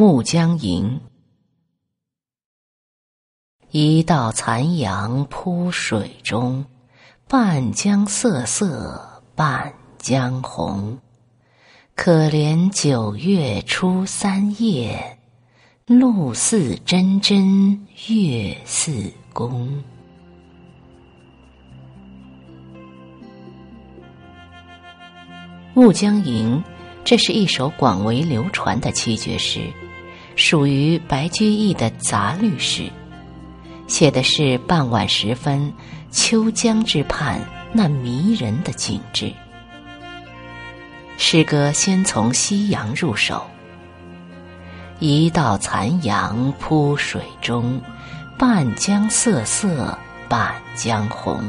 暮江吟》：一道残阳铺水中，半江瑟瑟半江红。可怜九月初三夜，露似真真月似弓。《暮江吟》，这是一首广为流传的七绝诗，属于白居易的杂律诗，写的是傍晚时分秋江之畔那迷人的景致。诗歌先从夕阳入手，一道残阳铺水中，半江瑟瑟半江红。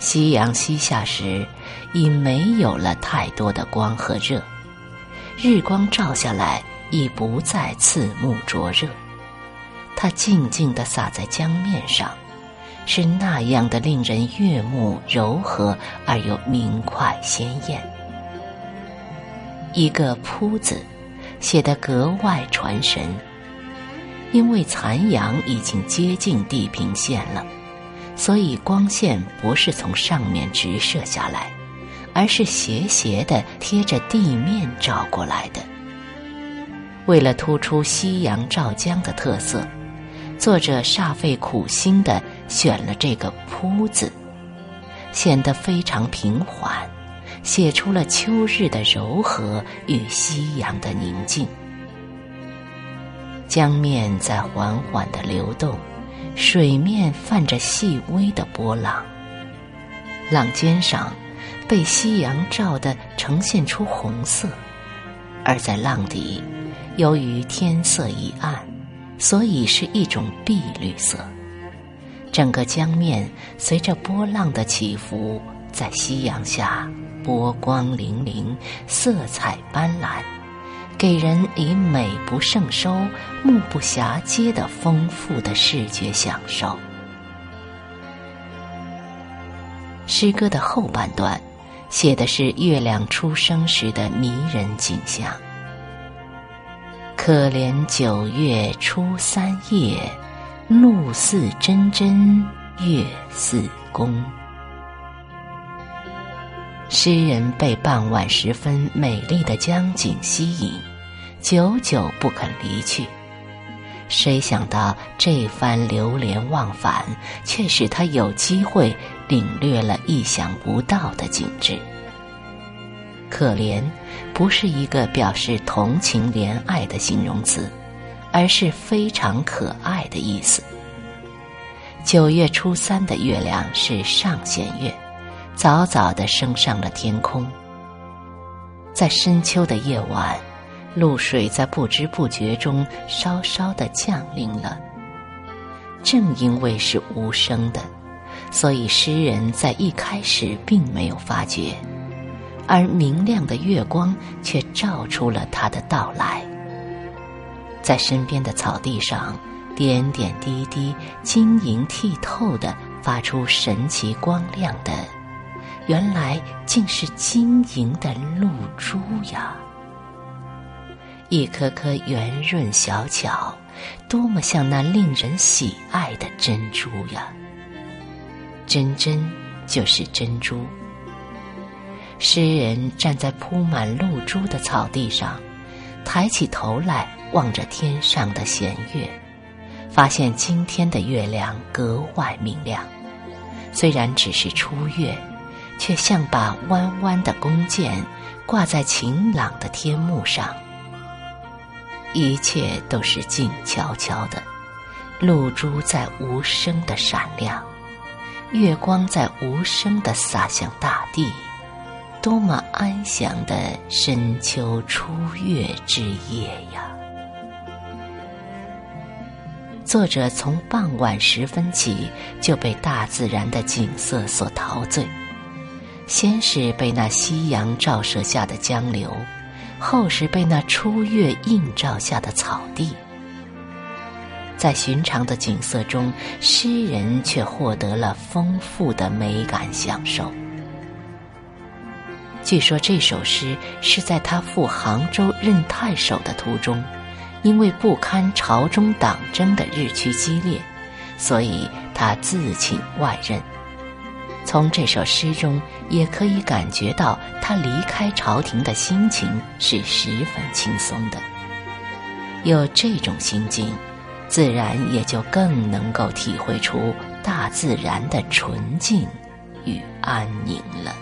夕阳西下时，已没有了太多的光和热，日光照下来已不再刺目灼热，它静静地洒在江面上，是那样的令人悦目、柔和而又明快鲜艳。一个“铺”字，写得格外传神，因为残阳已经接近地平线了。所以光线不是从上面直射下来，而是斜斜的贴着地面照过来的。为了突出夕阳照江的特色，作者煞费苦心的选了这个“铺”字，显得非常平缓，写出了秋日的柔和与夕阳的宁静。江面在缓缓的流动。水面泛着细微的波浪，浪尖上被夕阳照得呈现出红色，而在浪底，由于天色已暗，所以是一种碧绿色。整个江面随着波浪的起伏，在夕阳下波光粼粼，色彩斑斓。给人以美不胜收、目不暇接的丰富的视觉享受。诗歌的后半段，写的是月亮出生时的迷人景象。可怜九月初三夜，露似真真，月似弓。诗人被傍晚时分美丽的江景吸引，久久不肯离去。谁想到这番流连忘返，却使他有机会领略了意想不到的景致。可怜，不是一个表示同情怜爱的形容词，而是非常可爱的意思。九月初三的月亮是上弦月。早早的升上了天空，在深秋的夜晚，露水在不知不觉中稍稍的降临了。正因为是无声的，所以诗人在一开始并没有发觉，而明亮的月光却照出了他的到来。在身边的草地上，点点滴滴、晶莹剔透的发出神奇光亮的。原来竟是晶莹的露珠呀！一颗颗圆润小巧，多么像那令人喜爱的珍珠呀！真真就是珍珠。诗人站在铺满露珠的草地上，抬起头来望着天上的弦月，发现今天的月亮格外明亮。虽然只是初月。却像把弯弯的弓箭挂在晴朗的天幕上，一切都是静悄悄的，露珠在无声的闪亮，月光在无声的洒向大地，多么安详的深秋初月之夜呀！作者从傍晚时分起就被大自然的景色所陶醉。先是被那夕阳照射下的江流，后是被那初月映照下的草地。在寻常的景色中，诗人却获得了丰富的美感享受。据说这首诗是在他赴杭州任太守的途中，因为不堪朝中党争的日趋激烈，所以他自请外任。从这首诗中也可以感觉到他离开朝廷的心情是十分轻松的。有这种心境，自然也就更能够体会出大自然的纯净与安宁了。